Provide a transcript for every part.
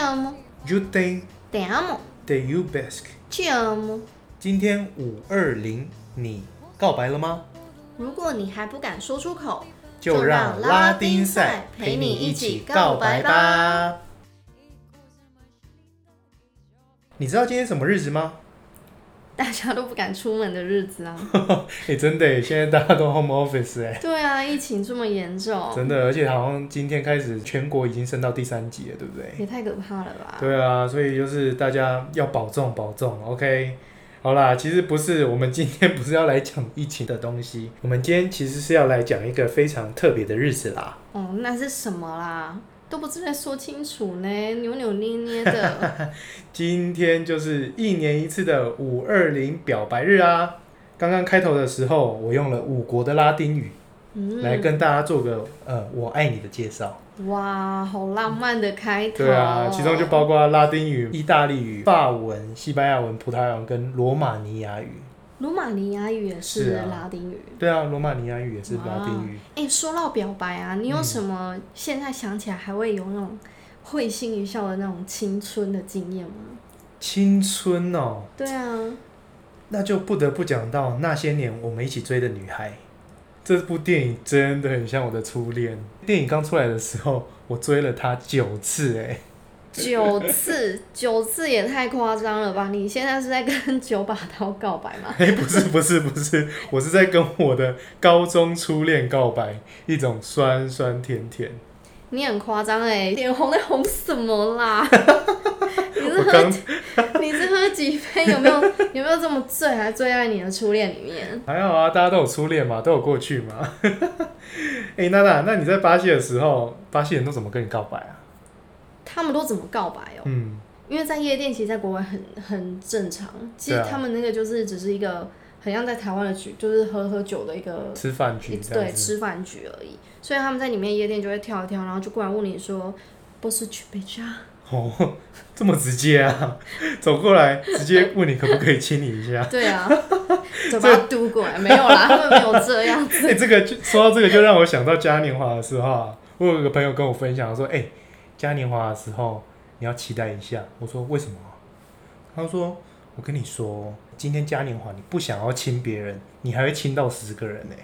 amo, You think te amo, that you best？te amo。今天五二零，你告白了吗？如果你还不敢说出口，就让拉丁赛陪你一起告白吧。你知道今天什么日子吗？大家都不敢出门的日子啊。哎、真的耶，现在大家都 home office 哎，对啊，疫情这么严重，真的，而且好像今天开始全国已经升到第三级了，对不对？也太可怕了吧？对啊，所以就是大家要保重保重，OK。好啦，其实不是，我们今天不是要来讲疫情的东西，我们今天其实是要来讲一个非常特别的日子啦。哦，那是什么啦？都不知在说清楚呢，扭扭捏捏的。今天就是一年一次的五二零表白日啊！刚刚开头的时候，我用了五国的拉丁语、嗯，来跟大家做个呃“我爱你”的介绍。哇，好浪漫的开头。对啊，其中就包括拉丁语、意大利语、法文、西班牙文、葡萄牙文跟罗马尼亚语。罗马尼亚语也是拉丁语。对啊，罗马尼亚语也是拉丁语。哎、说到表白啊，你有嗯什么现在想起来还会有那种会心一笑的那种青春的经验吗？青春哦，对啊，那就不得不讲到那些年我们一起追的女孩。这部电影真的很像我的初恋。电影刚出来的时候，我追了她九次，哎，九次，九次也太夸张了吧？你现在是在跟九把刀告白吗？哎，不是不是不是，我是在跟我的高中初恋告白，一种酸酸甜甜。你很夸张哎，脸红在红什么啦？你是喝你是喝几杯？有没有有没有这么醉？还醉在你的初恋里面？还好啊，大家都有初恋嘛，都有过去嘛。哎，娜娜，那你在巴西的时候，巴西人都怎么跟你告白啊？他们都怎么告白哦？嗯，因为在夜店，其实在国外很很正常。其实他们那个就是只是一个很像在台湾的局，就是喝喝酒的一个吃饭局这对。吃饭局而已。所以他们在里面夜店就会跳一跳，然后就过来问你说：“不是去北家哦，这么直接啊！走过来直接问你可不可以亲你一下？？”对啊，嘴巴嘟过来没有啦，他们没有这样子。哎、这个就说到这个，就让我想到嘉年华的时候啊，我有一个朋友跟我分享说，哎、嘉年华的时候你要期待一下。我说为什么？他说我跟你说，今天嘉年华你不想要亲别人，你还会亲到十个人呢、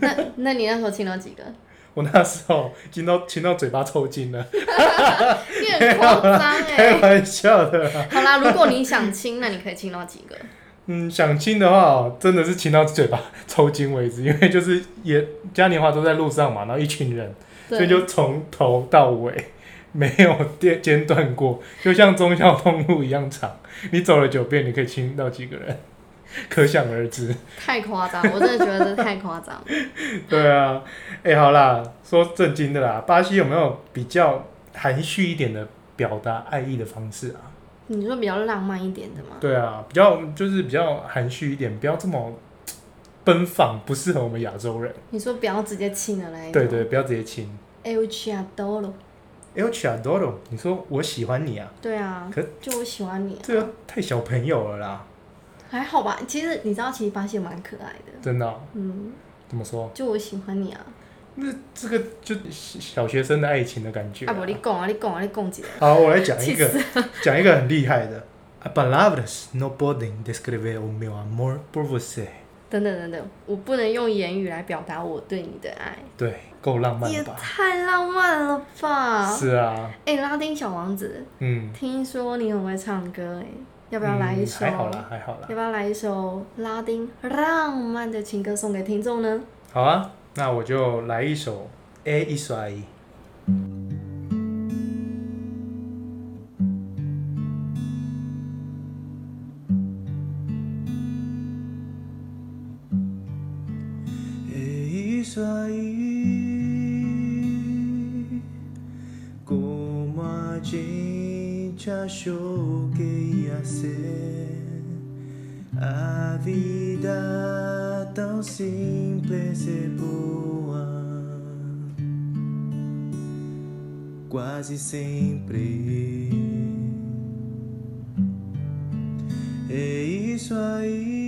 那那你那时候亲到几个？我那时候亲到亲到嘴巴抽筋了，你很夸张哎开哎。玩笑的。好啦，如果你想亲，那你可以亲到几个？嗯，想亲的话哦，真的是亲到嘴巴抽筋为止，因为就是也嘉年华都在路上嘛，然后一群人。所以，就从头到尾没有间间断过，就像忠孝东路一样长。你走了九遍，你可以亲到几个人，可想而知。太夸张，我真的觉得这太夸张。对啊，哎、好啦，说正经的啦，巴西有没有比较含蓄一点的表达爱意的方式啊？你说比较浪漫一点的吗？对啊，比较就是比较含蓄一点，不要这么奔放，不适合我们亚洲人。你说不要直接亲的那一种。对对，不要直接亲。，El Chiadoro。El Chadoro，你说我喜欢你啊，对啊可，就我喜欢你、啊。这个太小朋友了啦，还好吧，其实你知道，其实巴西蛮可爱的。真的哦、嗯，怎么说？就我喜欢你啊。那这个就小学生的爱情的感觉、啊不，你讲啊，你讲啊，你讲几个？好，我来讲一个，讲一个很厉害的。A palavras no podem descrever o meu amor por você。等等等等，我不能用言语来表达我对你的爱，对，够浪漫也？太浪漫了吧！是啊，哎、拉丁小王子，嗯，听说你很会唱歌哎，要不要来一首？嗯还好啦，还好啦要。不要来一首拉丁浪漫的情歌送给听众呢？好啊，那我就来一首《Aí》。É aí, como a gente achou que ia ser. A vida tão simples e boa, quase sempre. É isso aí,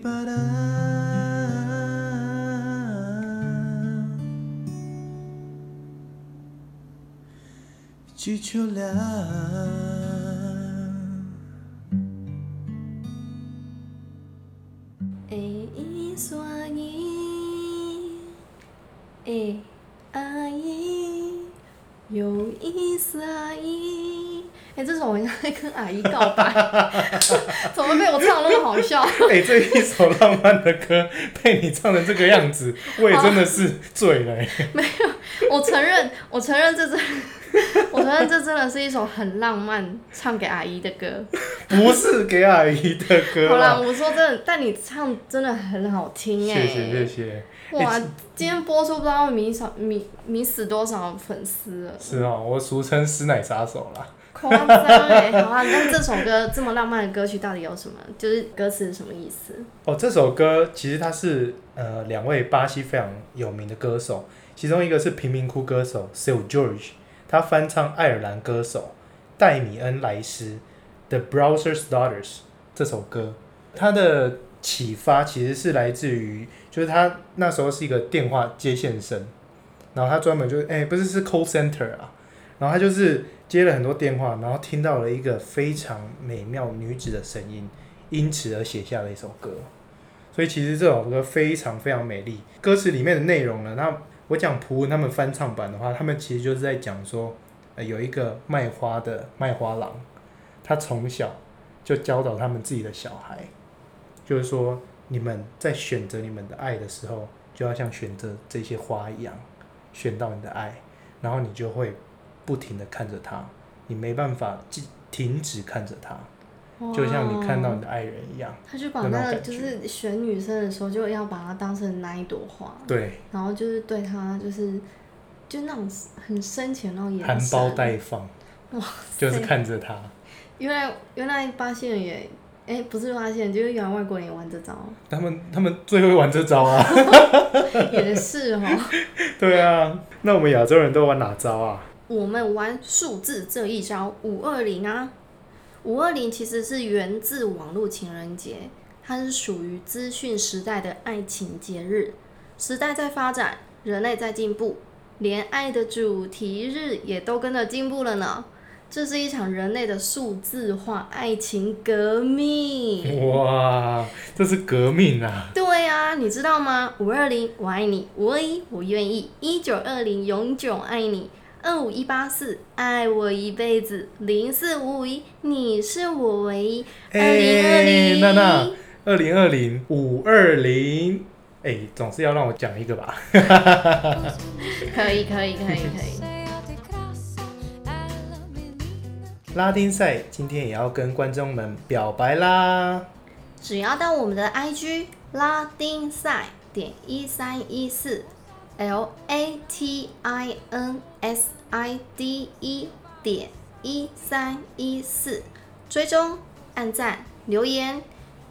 Sei parar de te olhar. É isso aí，哎阿姨，有意思阿姨。哎、这首我应该跟阿姨告白，怎么被我唱得那么好笑？哎、这一首浪漫的歌被你唱成这个样子，我也真的是醉了、欸。我承认，我承认这真，我承认这真的是一首很浪漫唱给阿姨的歌。不是给阿姨的歌好啦，我说真的，但你唱真的很好听哎、谢谢谢谢。哇欸，今天播出不知道会迷少迷迷死多少粉丝了，是哦，我俗称师奶杀手啦。夸张哎！好啊，那这首歌这么浪漫的歌曲到底有什么？就是歌词什么意思？哦，这首歌其实它是呃两位巴西非常有名的歌手，其中一个是贫民窟歌手 s i l George，他翻唱爱尔兰歌手戴米恩莱斯的《Browser's Daughters》这首歌，它的启发其实是来自于，就是他那时候是一个电话接线生，然后他专门就是哎、不是是 call center 啊，然后他就是接了很多电话，然后听到了一个非常美妙女子的声音，因此而写下了一首歌。所以其实这首歌非常非常美丽。歌词里面的内容呢，那我讲蒲文他们翻唱版的话，他们其实就是在讲说，呃，有一个卖花的卖花郎，他从小就教导他们自己的小孩，就是说，你们在选择你们的爱的时候，就要像选择这些花一样，选到你的爱，然后你就会不停的看着他，你没办法停停止看着他，就像你看到你的爱人一样。他就把那个就是选女生的时候，就要把她当成那一朵花，对，然后就是对她就是就那种很深情的那种眼神。含苞待放，哇就是看着他。原来原来巴西人也，哎、不是巴西人，就是原来外国人也玩这招，他们他们最会玩这招啊！也是哦。对啊，那我们亚洲人都玩哪招啊？我们玩数字这一招五二零啊，五二零其实是源自网络情人节，它是属于资讯时代的爱情节日。时代在发展，人类在进步，连爱的主题日也都跟着进步了呢。这是一场人类的数字化爱情革命。哇，这是革命啊！对啊，你知道吗？五二零我爱你，五二一我愿意，一九二零永久爱你，二五一八四爱我一辈子，零四五五一你是我唯一，二零二哎零娜娜，二零二零五二零，哎，总是要让我讲一个吧？可以可以可以可以。E 拉丁赛今天也要跟观众们表白啦！只要到我们的 IG 拉丁赛点一三一四 L A T I N S I D 一点一三一四，追踪、按赞、留言，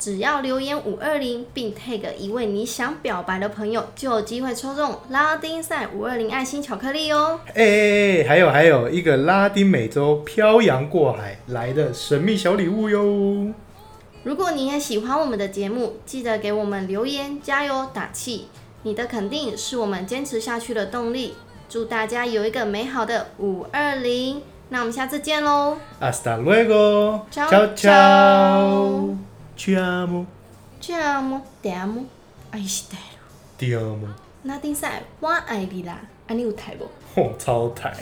只要留言五二零，并 tag 一位你想表白的朋友，就有机会抽中拉丁赛五二零爱心巧克力哦。哎哎哎，还有还有一个拉丁美洲漂洋过海来的神秘小礼物哟！如果你也喜欢我们的节目，记得给我们留言，加油打气。你的肯定是我们坚持下去的动力。祝大家有一个美好的五二零，那我们下次见喽！Hasta luego，ciao ciao ciao，，Te amo, te amo, still。第二姆，那丁赛我爱你啦，安你有台不？哦，超台。